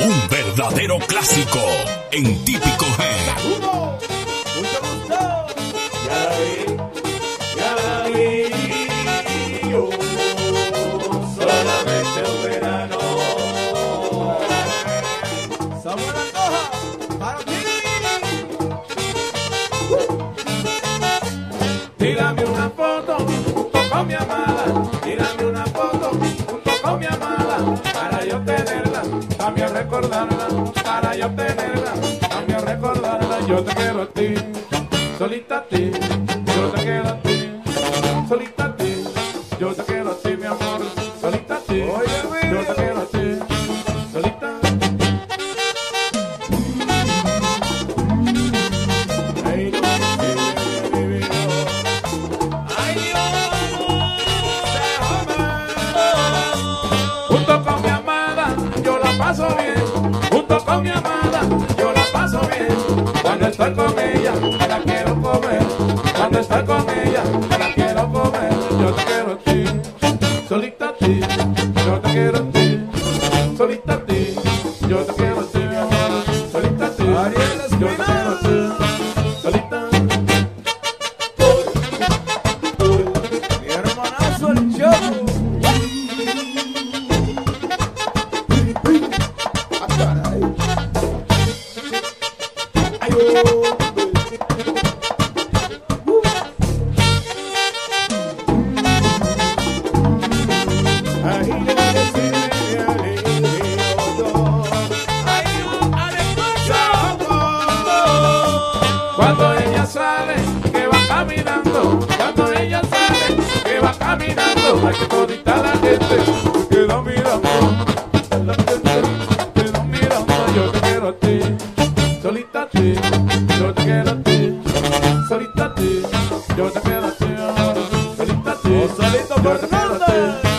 Un verdadero clásico en típico G. recordarla, para yo tenerla, cambia recordarla, yo te quiero Estoy con él. Bye.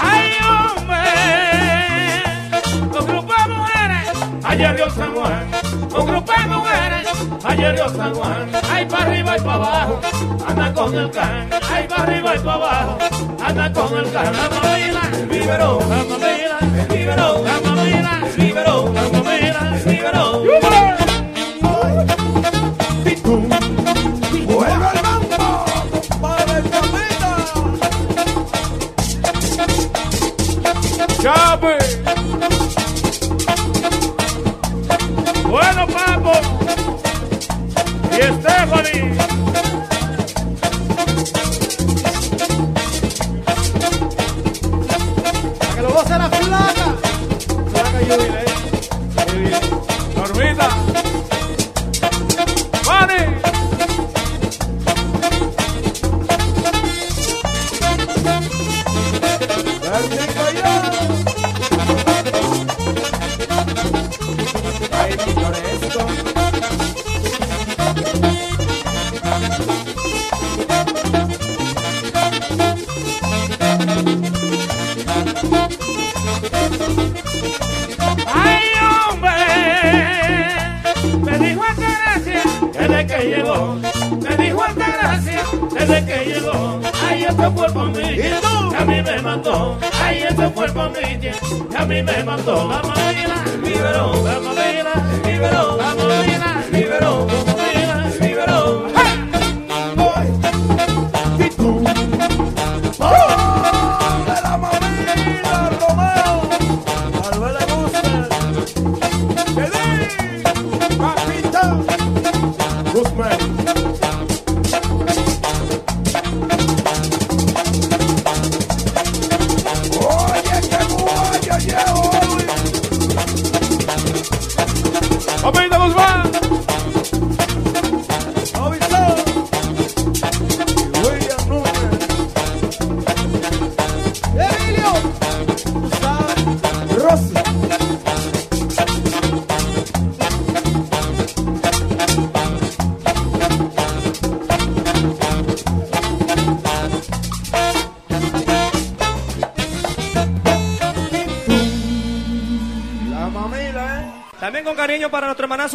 Ay, hombre, un grupo de mujeres, ayer Dios San Juan. Un grupo de mujeres, ayer Dios San Juan. Ay, para arriba y para abajo, anda con el can. Ay, para arriba y para abajo, anda con el can. La mamila, el la mamila, el la mamila, el la mamila.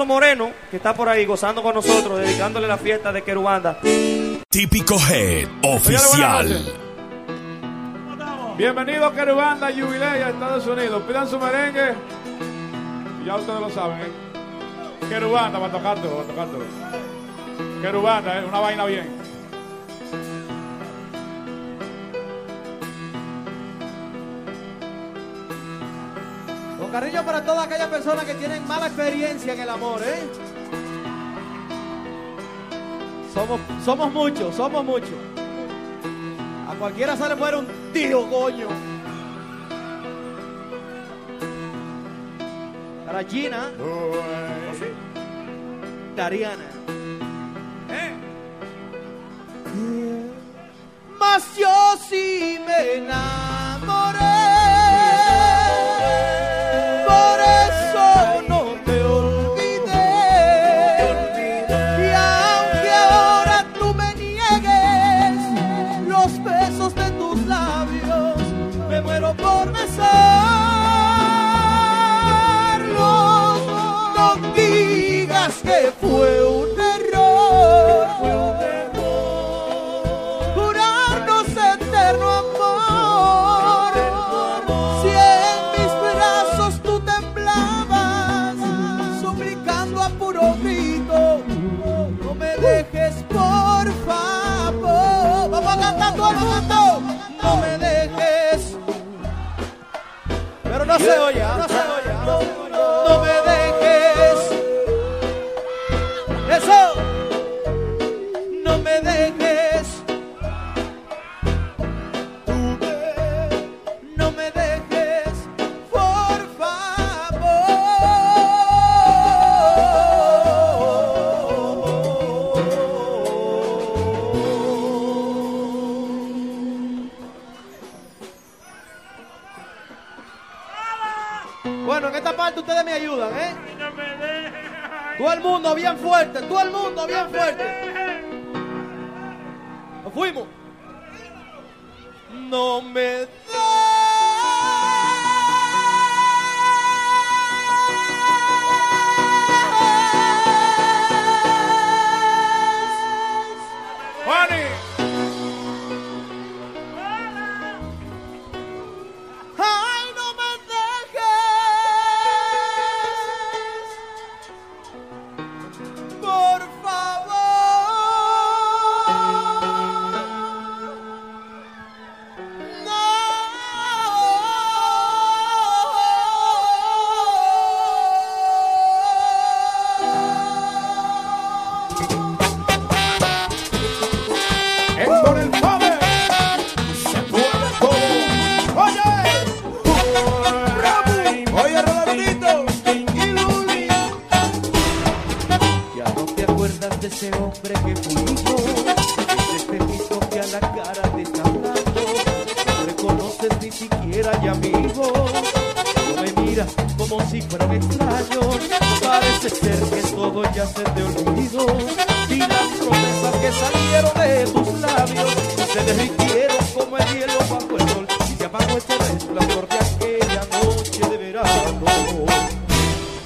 Moreno, que está por ahí gozando con nosotros, dedicándole la fiesta de Querubanda. Típico Head Oficial. Bienvenido a Querubanda Jubilea a Estados Unidos. Pidan su merengue. Ya ustedes lo saben, ¿eh? Querubanda, para tocártelo, para tocártelo. Querubanda, ¿eh? una vaina bien. Carrillo para todas aquellas personas que tienen mala experiencia en el amor, ¿eh? Somos, somos muchos, somos muchos. A cualquiera sale fuera un tío, coño. Para Gina. Tariana. ¿Eh? Mas yo sí me enamoré. canta todo el mundo, no me dejes. Pero no se oye. ¿ah?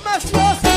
Mas você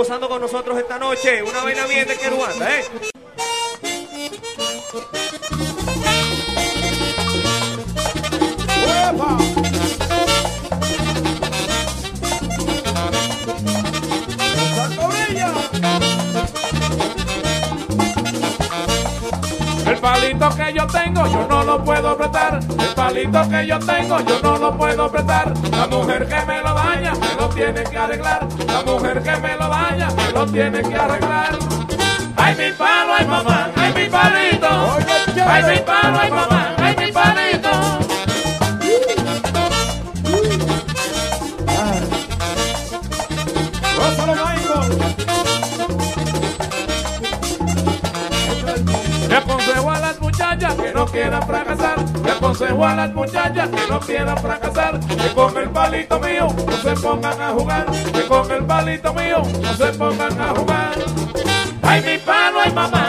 gozando con nosotros esta noche. Una vaina bien de Queruanda, ¿eh? El palito que yo tengo, yo no lo puedo apretar. El palito que yo tengo, yo no lo puedo apretar. La mujer que me lo daña, me lo tiene que arreglar. La mujer que me lo daña, me lo tiene que arreglar. Ay, mi palo, ay, mamá, ay, mi palito. Ay, mi palo, ay, mamá, ay, mi palito. Quieran fracasar. Le aconsejo a las muchachas que no quieran fracasar. Que con el palito mío no se pongan a jugar. Que con el palito mío no se pongan a jugar. Ay, mi palo, ay, mamá,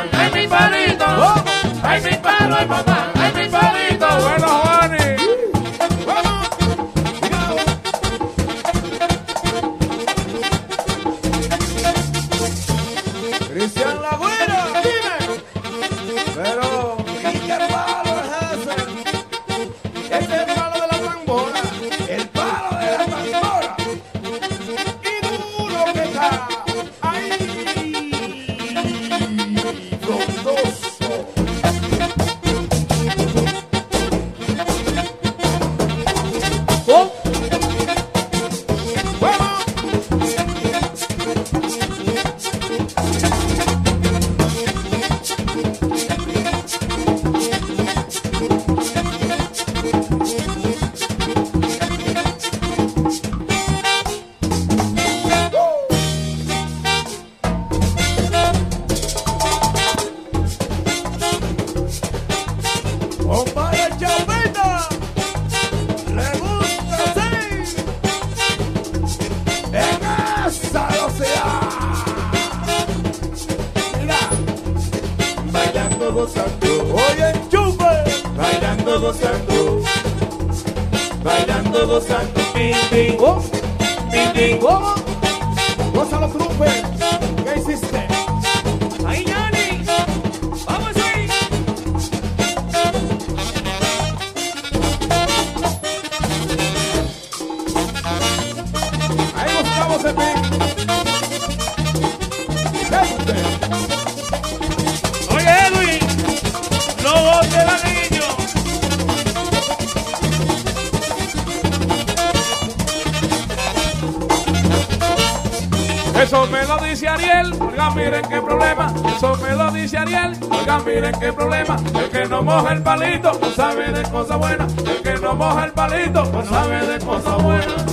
no sabe de cosas buenas.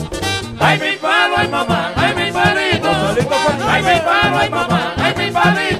Ay mi palo, ay mamá, ay mi palito. Ay mi palo, ay mamá, ay mi palito.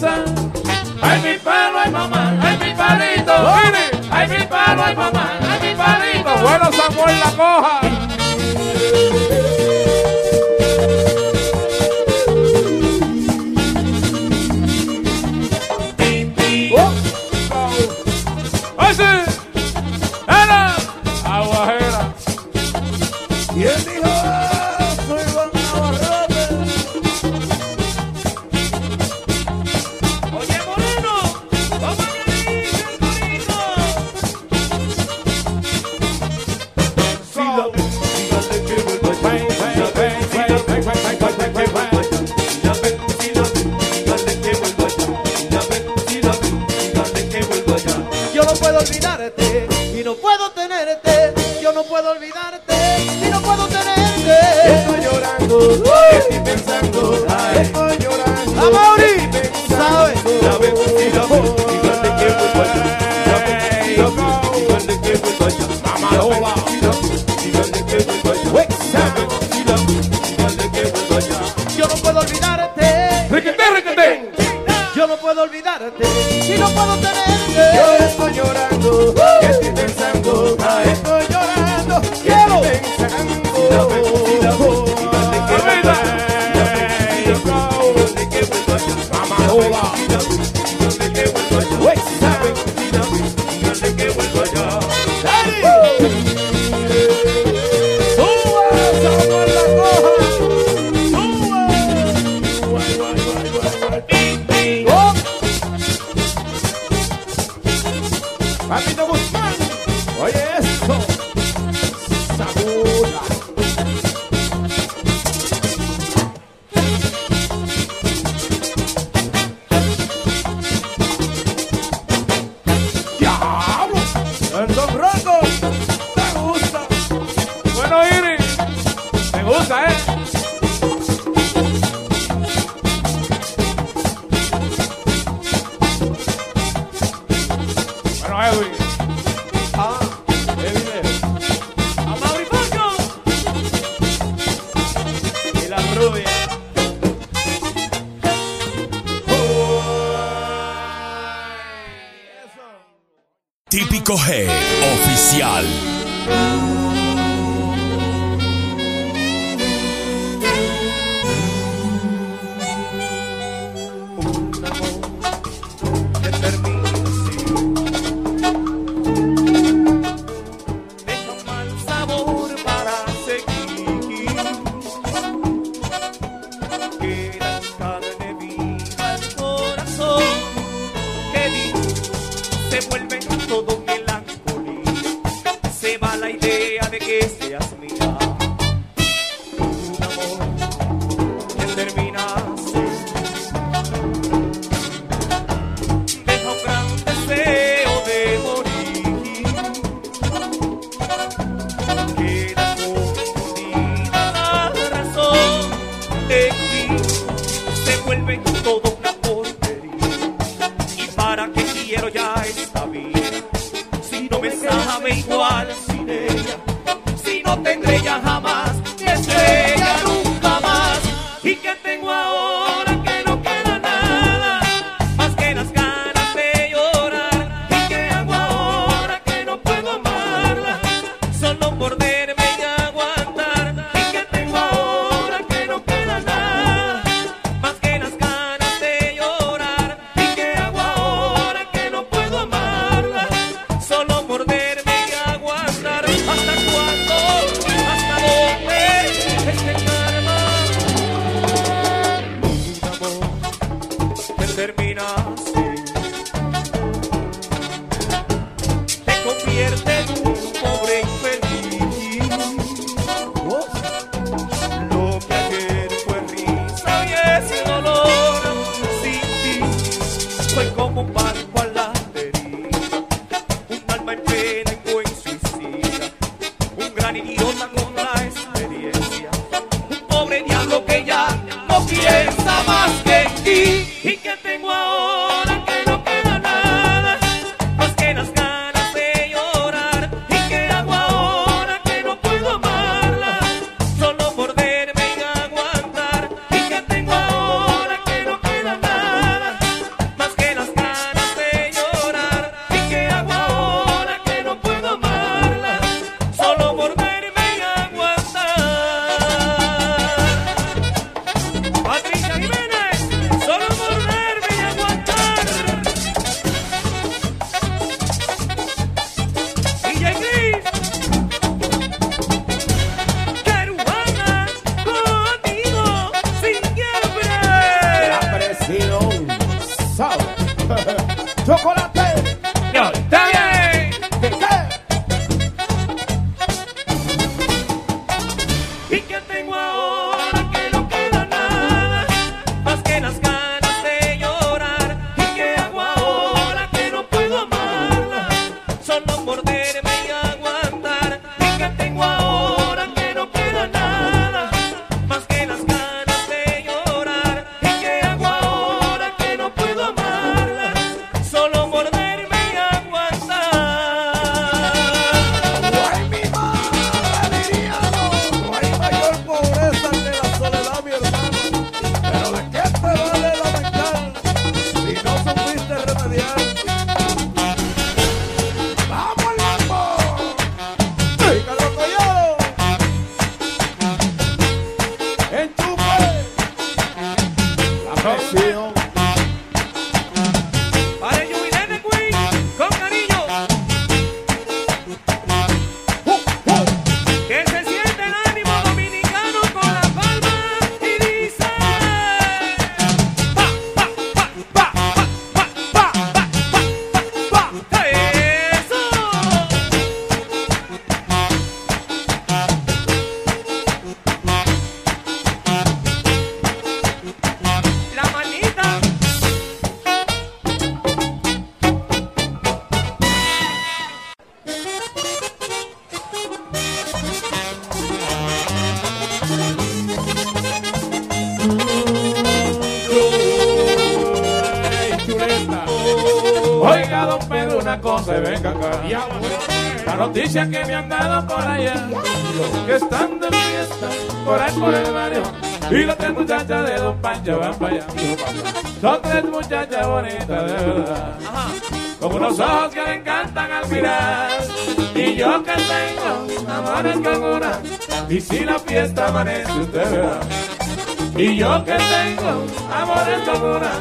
danza. Django. Noticia que me han dado por allá, que están de fiesta por ahí por el barrio. Y las tres muchachas de Don Pancho van para allá. Son tres muchachas bonitas de verdad. Con unos ojos que le encantan al mirar. Y yo que tengo amores con una. Y si la fiesta amanece, usted verá. Y yo que tengo amores con una.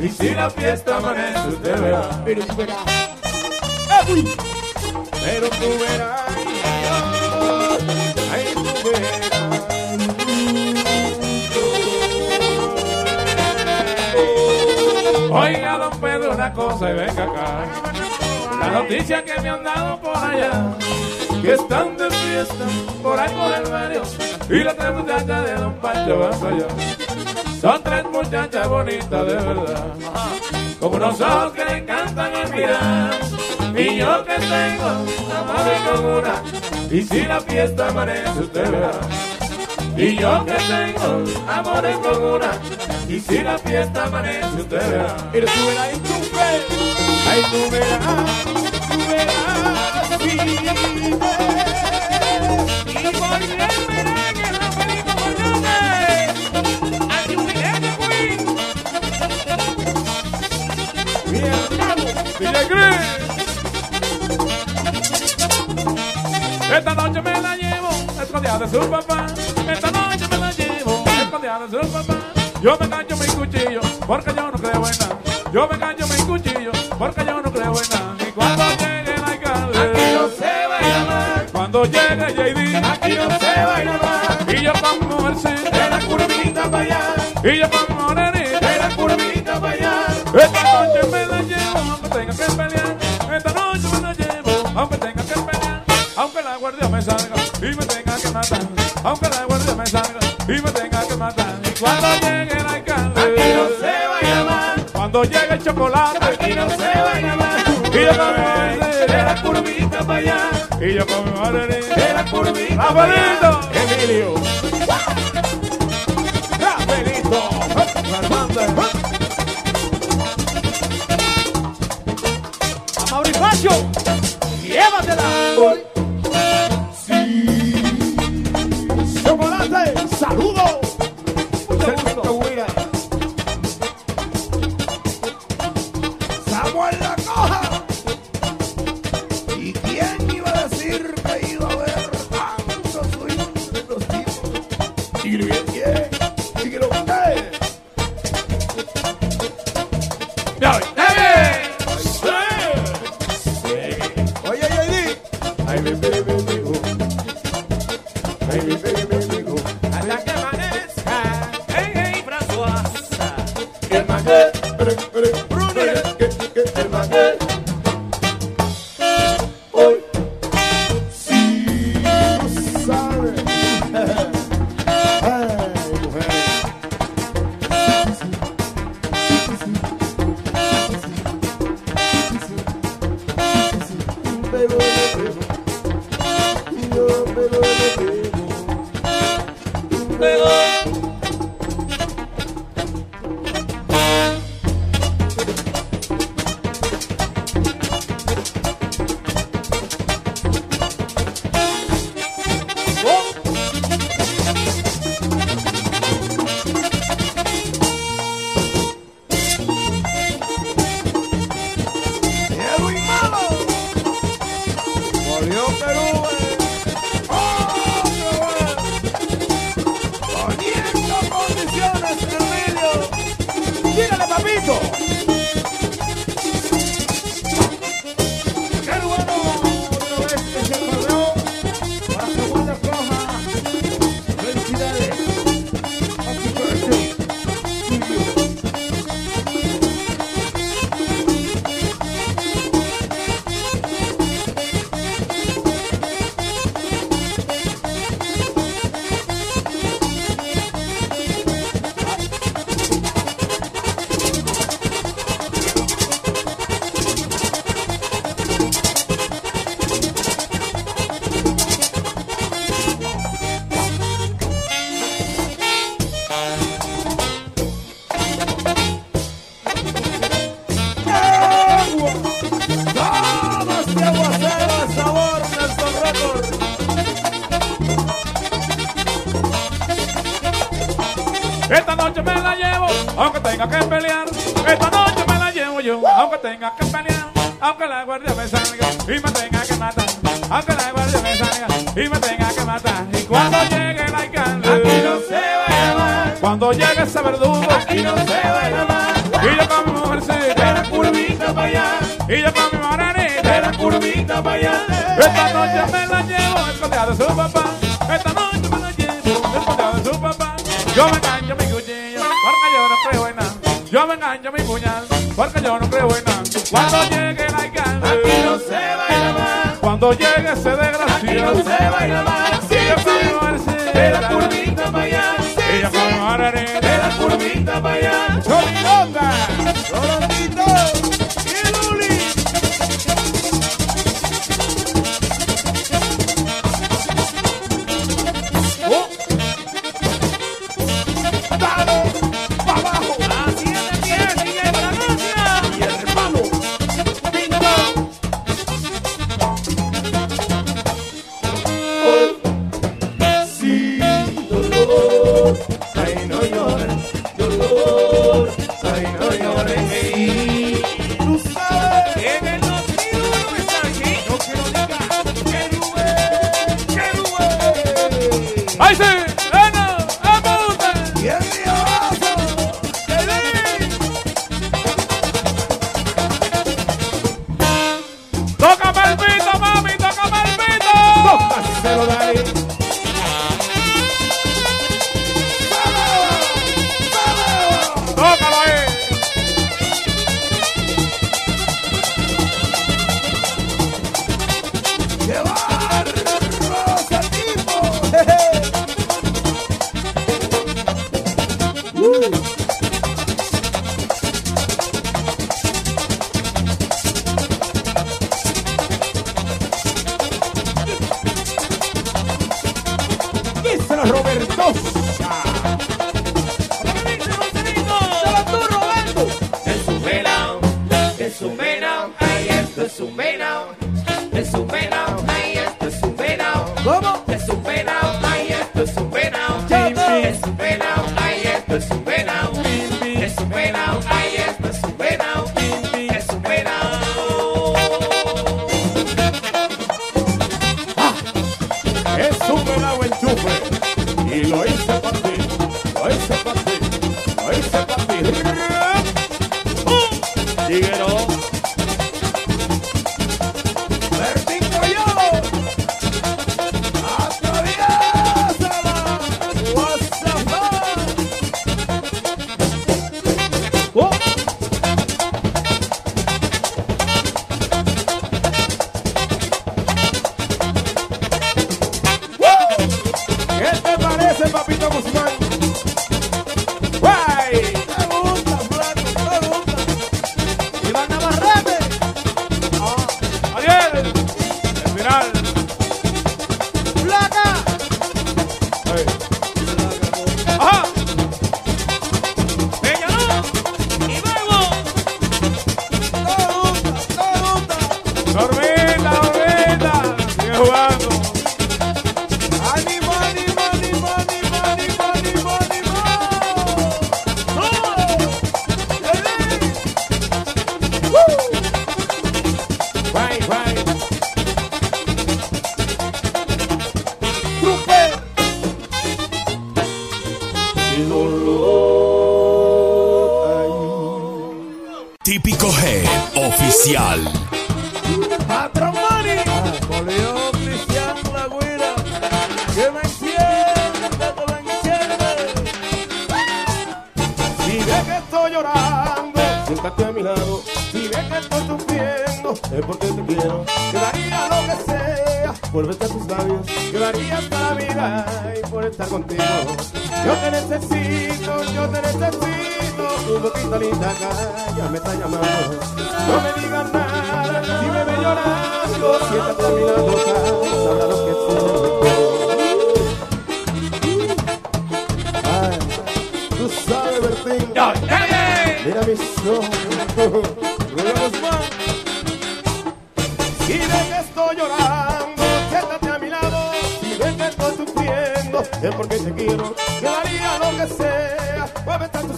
Y si la fiesta amanece, usted verá. Pero verás. Pero tú verás. Tú verás. Oiga, don Pedro, una cosa y venga acá. La noticia que me han dado por allá, que están de fiesta por ahí por el barrio. Y las tres muchachas de Don Pancho para allá. Son tres muchachas bonitas de verdad. Como unos ojos que le encantan el mirar. Y yo que tengo amores con una. Y si la fiesta amanece, usted verá. Y yo que tengo amores con una. Y si la fiesta amanece, usted verá. Tú verás, ay, tú verás. Ay, tú verás. Tú verás. Sí. Y el Esta noche me la llevo escondida de su papá. Esta noche me la llevo escondida de su papá. Yo me engancho mi cuchillo porque yo no creo en nada. Yo me engancho mi cuchillo porque yo no creo en nada. Y cuando llegue el alcalde, Aquí no se baila más. cuando llegue JD, Aquí no se baila más. y yo como el De la curvita para allá. y yo como nenita. De la curvita para allá. Esta noche cuando llegue el alcalde, Aquí no se baila más. cuando llegue el chocolate, Aquí no se baila más. y yo como De la curvita para allá. y yo como De la curvita para Rafaelito. allá. Emilio. de su papá. Esta noche me la llevo escondida de su papá. Yo me engancho mi cuchillo porque yo no creo en nada. Yo me engancho mi puñal porque yo no creo en nada. Cuando llegue el alcalde, aquí no se baila más. Cuando llegue ese desgraciado, aquí no se baila más. Sí, sí, sí. De la curvita para allá. Sí, sí. De la curvita para allá.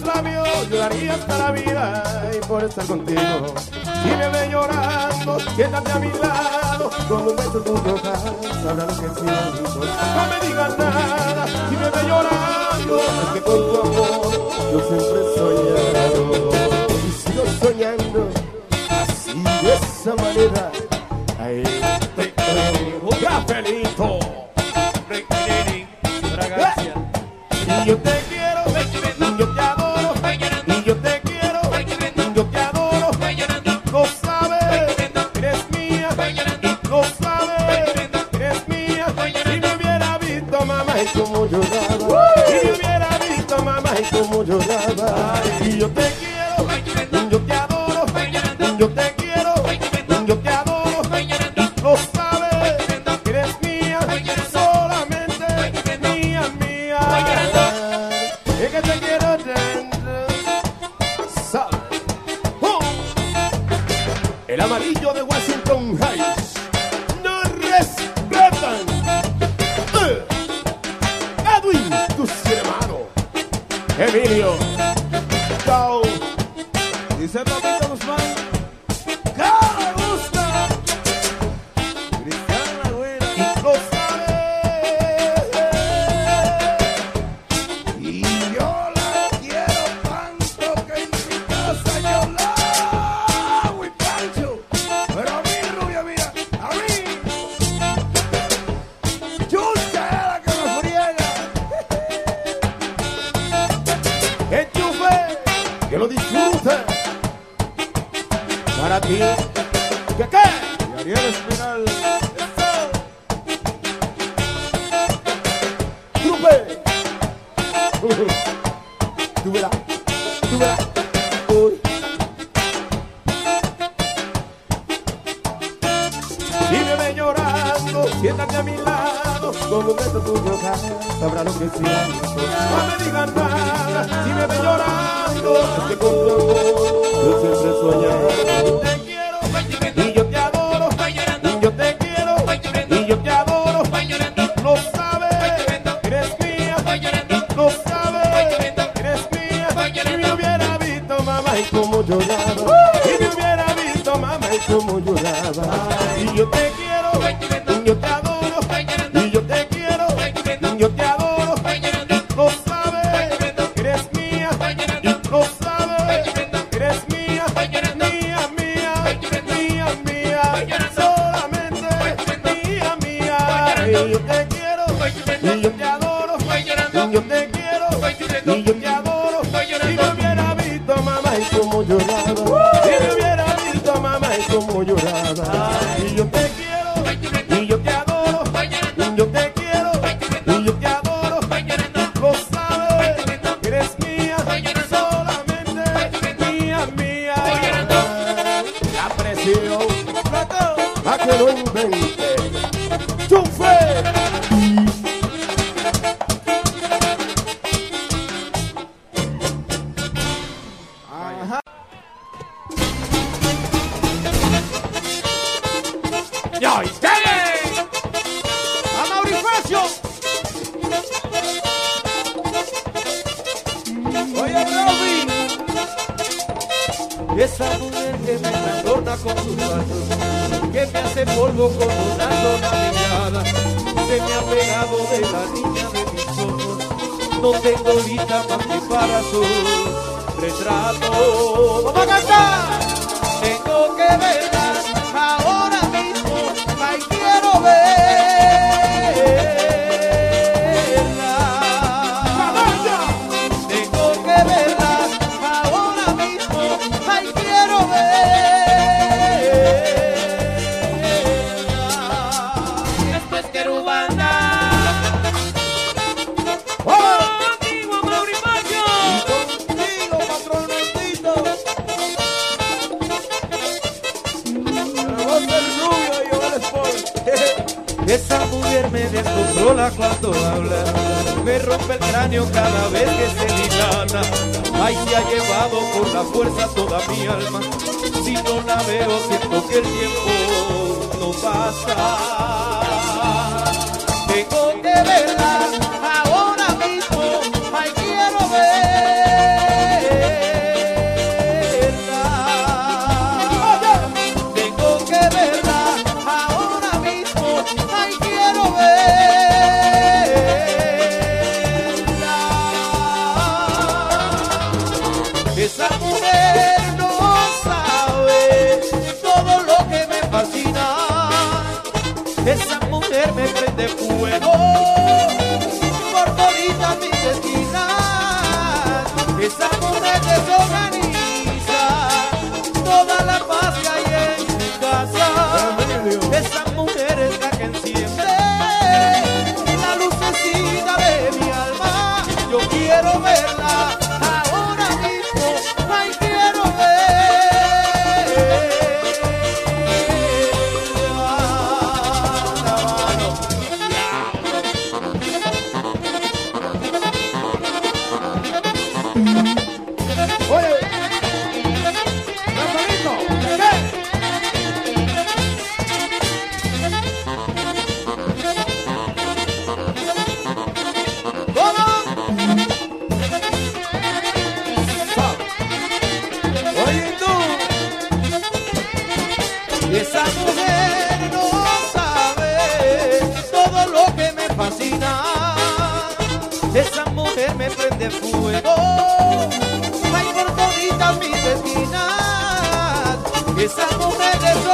labios yo daría hasta la vida y por estar contigo. Sígueme llorando, quédate a mi lado, con los besos tus rojas sabrá lo que siento. No me digas nada, sígueme llorando, porque con tu amor yo siempre he soñado. Y sigo soñando, así de esa manera, ahí te creo. ¡Cafelito! Si me llorando, siéntate a mi lado, con un beso tuyo sabrá lo que siento. No me digan nada, si me llorando, es que con tu yo siempre soñaba. Te quiero, y yo te adoro, y yo te quiero, y yo te adoro, y lo sabes, eres mía, y lo sabes, eres mía. Si me hubiera visto mamá y como llorar como lloraba. Y yo te quiero. Esa mujer no sabe todo lo que me fascina. Esa mujer me prende fuego, va por todas mis esquinas. Esa mujer es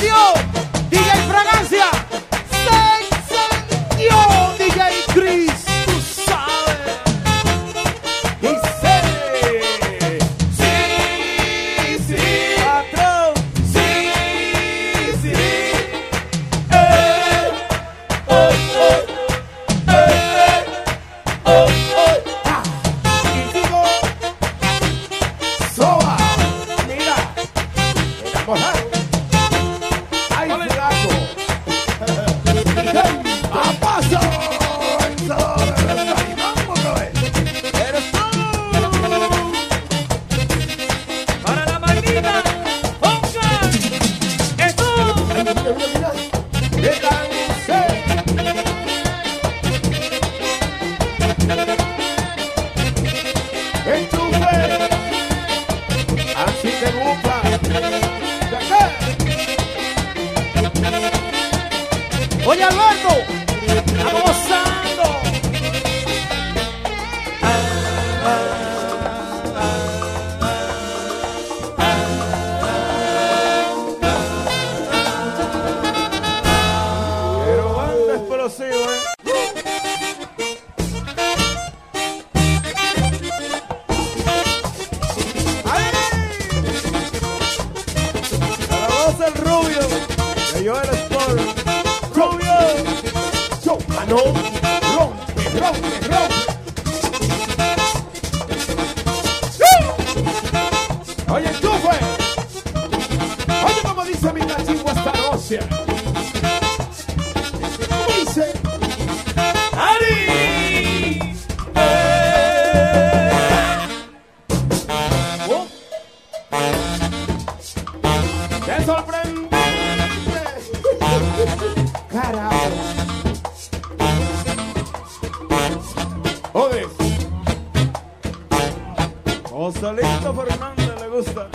六 Joder. Joselito Fernández le gusta.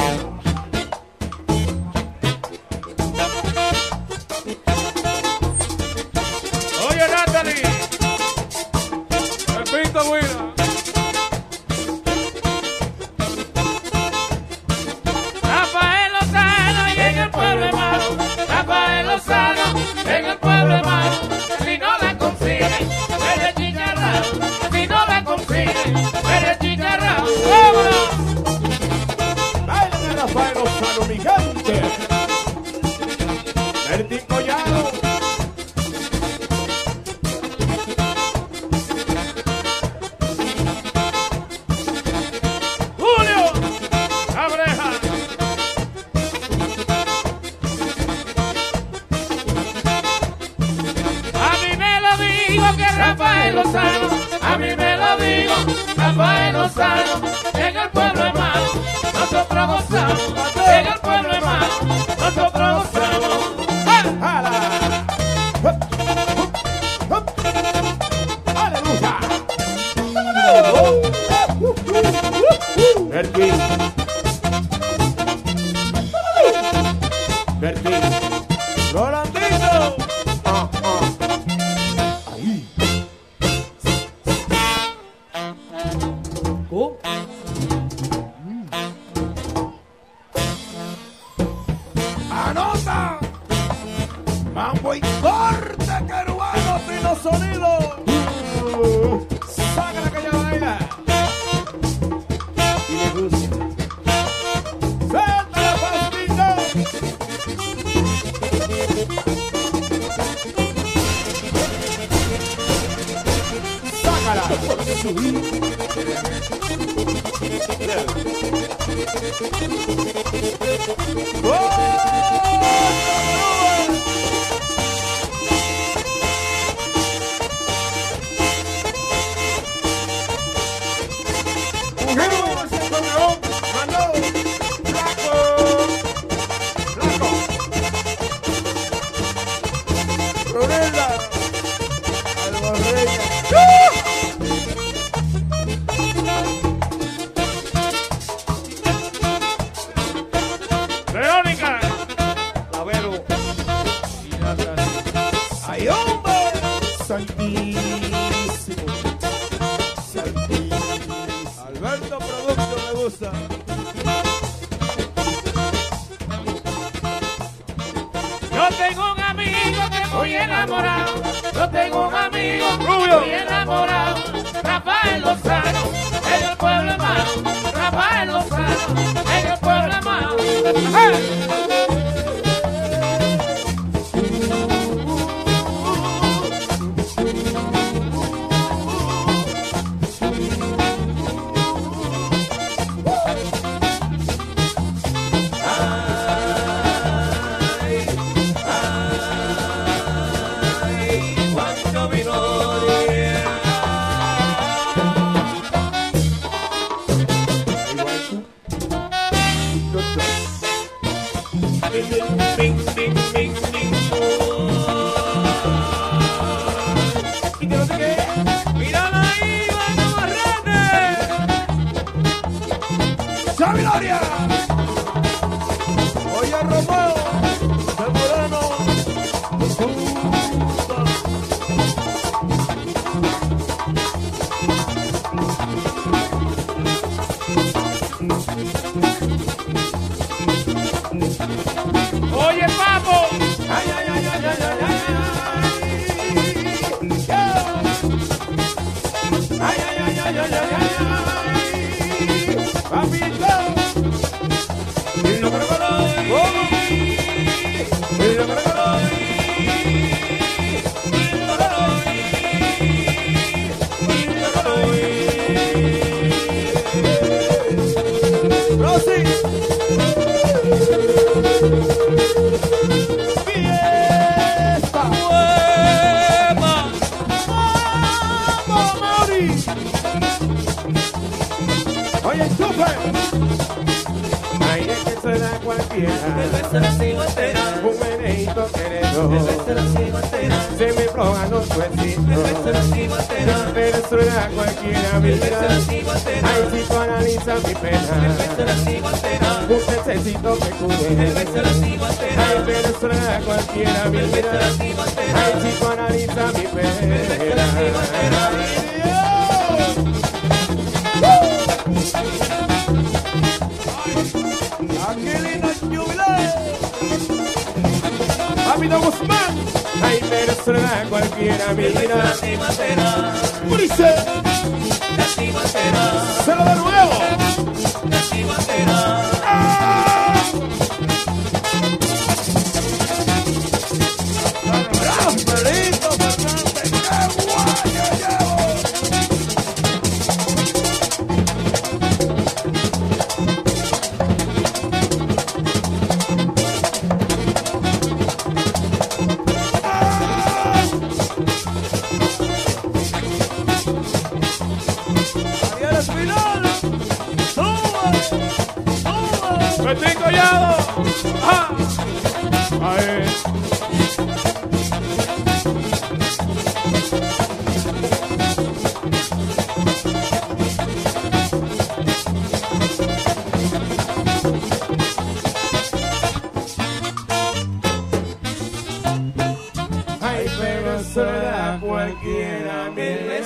¡Oh! Ay, ay, la. Un meneito querido. Cerveza la ciguatera. Se me proban los. Cerveza la ciguatera. Venezuela cualquiera mira. Cerveza la ciguatera. Ay, si tú analizas mi pena. la. Un necesito que cure. La ciguatera. Ay, Venezuela cualquiera mira. Cerveza la ciguatera. Ay, si tú analizas mi la ciguatera. Angelina Jubilé. Rápido Guzmán. Ay, Venezuela cualquiera mira. ciguatera. Dice, La ciguatera. se lo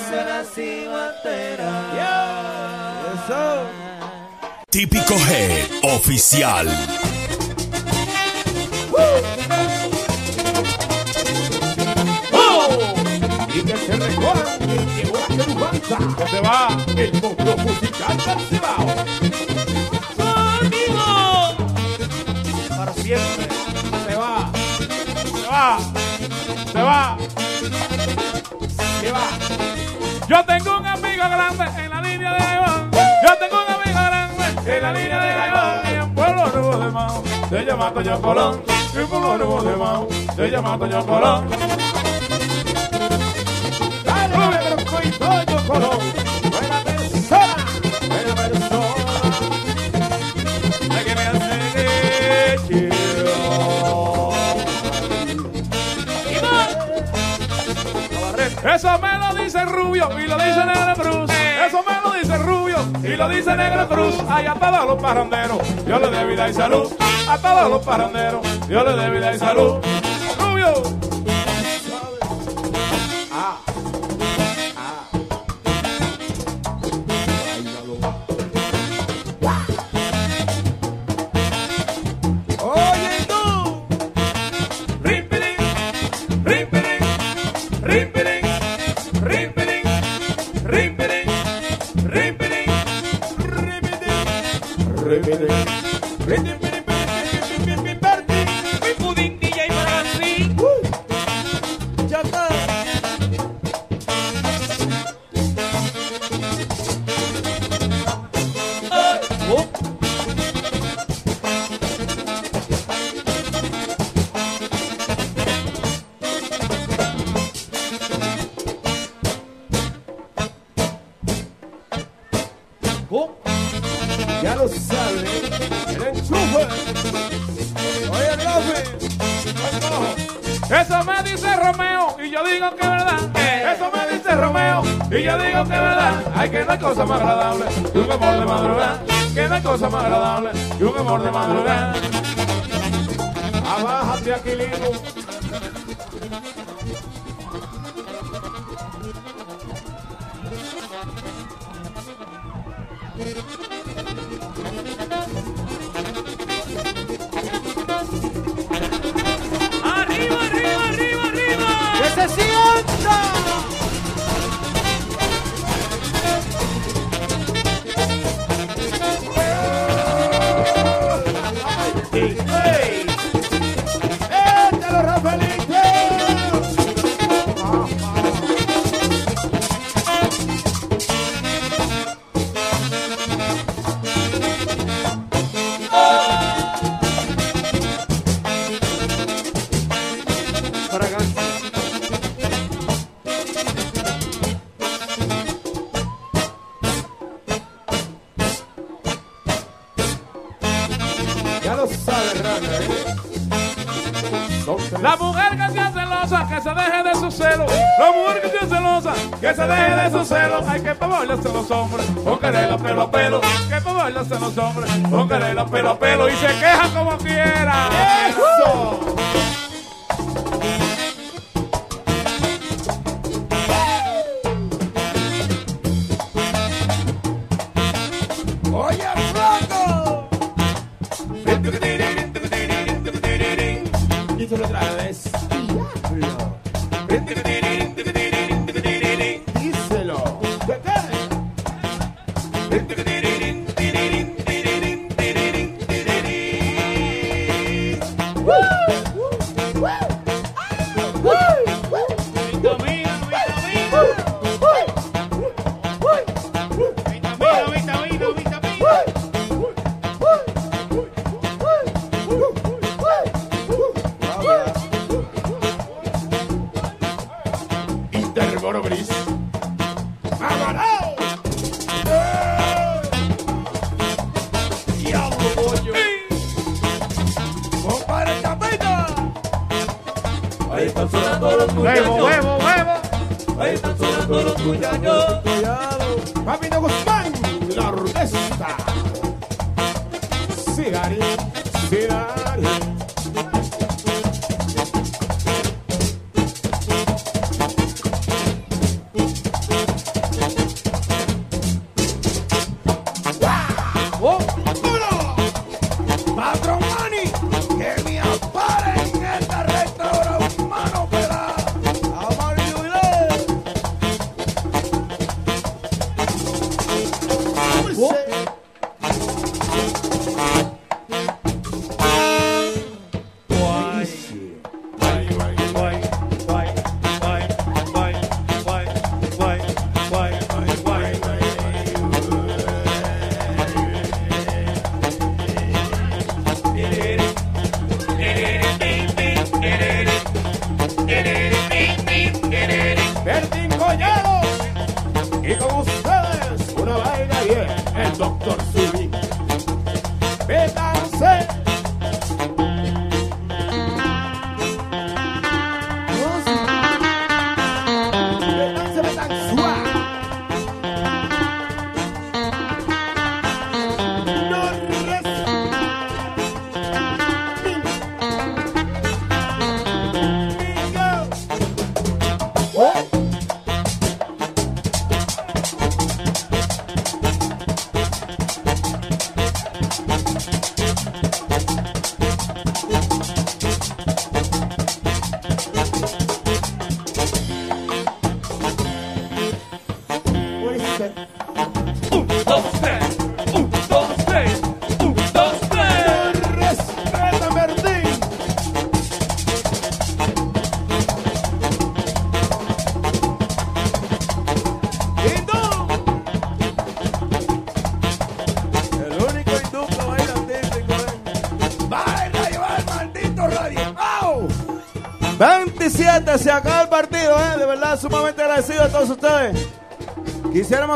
la. Típico Head Oficial. Y que se que llegó la querubanza. Que se va. El musical del Cibao. ¡Amigo! Para siempre. Se va. Se va. Se va. Se va. Yo tengo un amigo grande en la línea de Gaibán. Yo tengo un amigo grande en la línea de Gaibán. Y en Pueblo Nuevo de Mao se llama Toño Colón. Y en Pueblo Nuevo de Mao se llama Toño Colón. Dale, pero soy Toño Colón. Buena persona. Buena persona. Hay que me hace quiero. Eso me lo dice Rubio y lo dice Negro Cruz. Eso me lo dice Rubio y lo dice Negro Cruz. Ay, a todos los parranderos, Dios le dé vida y salud. A todos los parranderos, Dios le dé vida y salud. Y yo digo que verdad. Ay, que no hay cosa más agradable que un amor de madrugada. Que no hay cosa más agradable que un amor de madrugada. Abájate, Aquilino. Arriba,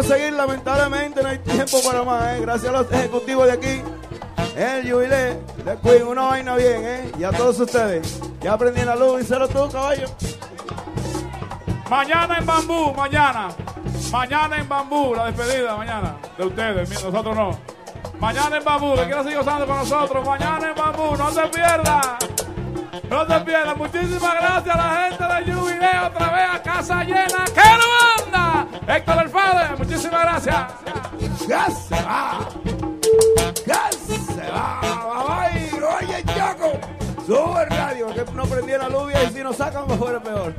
Seguir, lamentablemente no hay tiempo para más, ¿eh? Gracias a los ejecutivos de aquí. El jubilé Queen, una vaina bien, ¿eh? Y a todos ustedes. Ya aprendí la luz, díselo tú, caballo. Mañana en bambú, mañana. Mañana en bambú, la despedida, mañana. De ustedes, nosotros no. Mañana en bambú, que quiera seguir gozando con nosotros. Mañana en bambú, no se pierda. No se pierda. Muchísimas gracias a la gente de Jubileo, otra vez a casa llena. ¡Que lo anda! Héctor muchísimas gracias. ¡Ya se va! ¡Ya se va! ¡Ay, oye, Choco! Sube el radio, que no prendí la lluvia y si nos sacan mejor es peor.